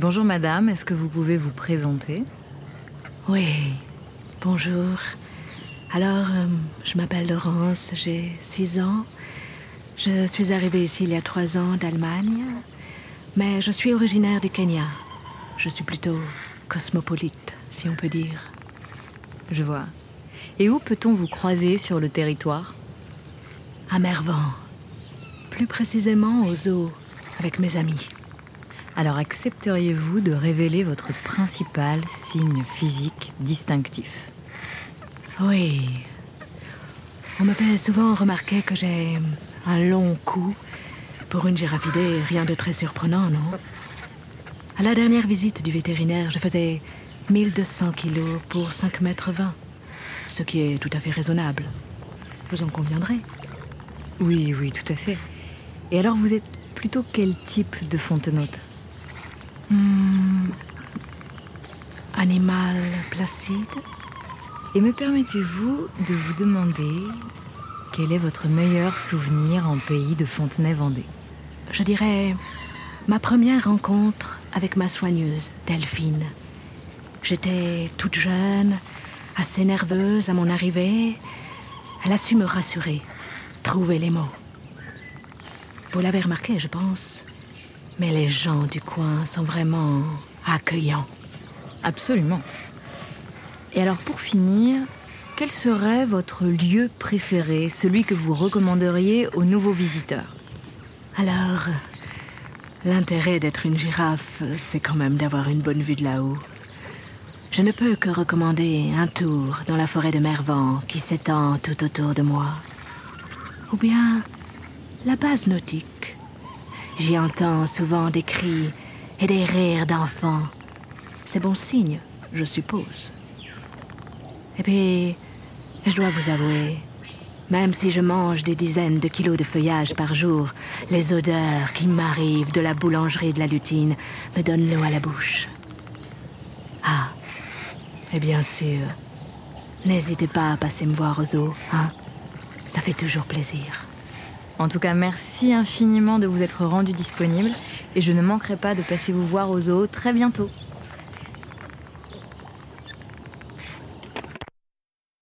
Bonjour madame, est-ce que vous pouvez vous présenter? Oui, bonjour. Alors, euh, je m'appelle Laurence, j'ai 6 ans. Je suis arrivée ici il y a 3 ans d'Allemagne, mais je suis originaire du Kenya. Je suis plutôt cosmopolite, si on peut dire. Je vois. Et où peut-on vous croiser sur le territoire? À Mervan. Plus précisément au zoo, avec mes amis. Alors accepteriez-vous de révéler votre principal signe physique distinctif? Oui. On me fait souvent remarquer que j'ai un long cou. Pour une girafidée, rien de très surprenant, non? À la dernière visite du vétérinaire, je faisais 1200 kilos pour 5 mètres 20. Ce qui est tout à fait raisonnable. Vous en conviendrez? Oui, oui, tout à fait. Et alors vous êtes plutôt quel type de fontenaute Hmm. Animal placide Et me permettez-vous de vous demander quel est votre meilleur souvenir en pays de Fontenay-Vendée? Je dirais ma première rencontre avec ma soigneuse, Delphine. J'étais toute jeune, assez nerveuse à mon arrivée. Elle a su me rassurer, trouver les mots. Vous l'avez remarqué, je pense. Mais les gens du coin sont vraiment accueillants. Absolument. Et alors pour finir, quel serait votre lieu préféré, celui que vous recommanderiez aux nouveaux visiteurs? Alors, l'intérêt d'être une girafe, c'est quand même d'avoir une bonne vue de là-haut. Je ne peux que recommander un tour dans la forêt de Mervan qui s'étend tout autour de moi. Ou bien la base nautique. J'y entends souvent des cris et des rires d'enfants. C'est bon signe, je suppose. Et puis, je dois vous avouer, même si je mange des dizaines de kilos de feuillage par jour, les odeurs qui m'arrivent de la boulangerie de la lutine me donnent l'eau à la bouche. Ah, et bien sûr, n'hésitez pas à passer me voir aux zoo, hein Ça fait toujours plaisir. En tout cas, merci infiniment de vous être rendu disponible et je ne manquerai pas de passer vous voir aux zoo très bientôt.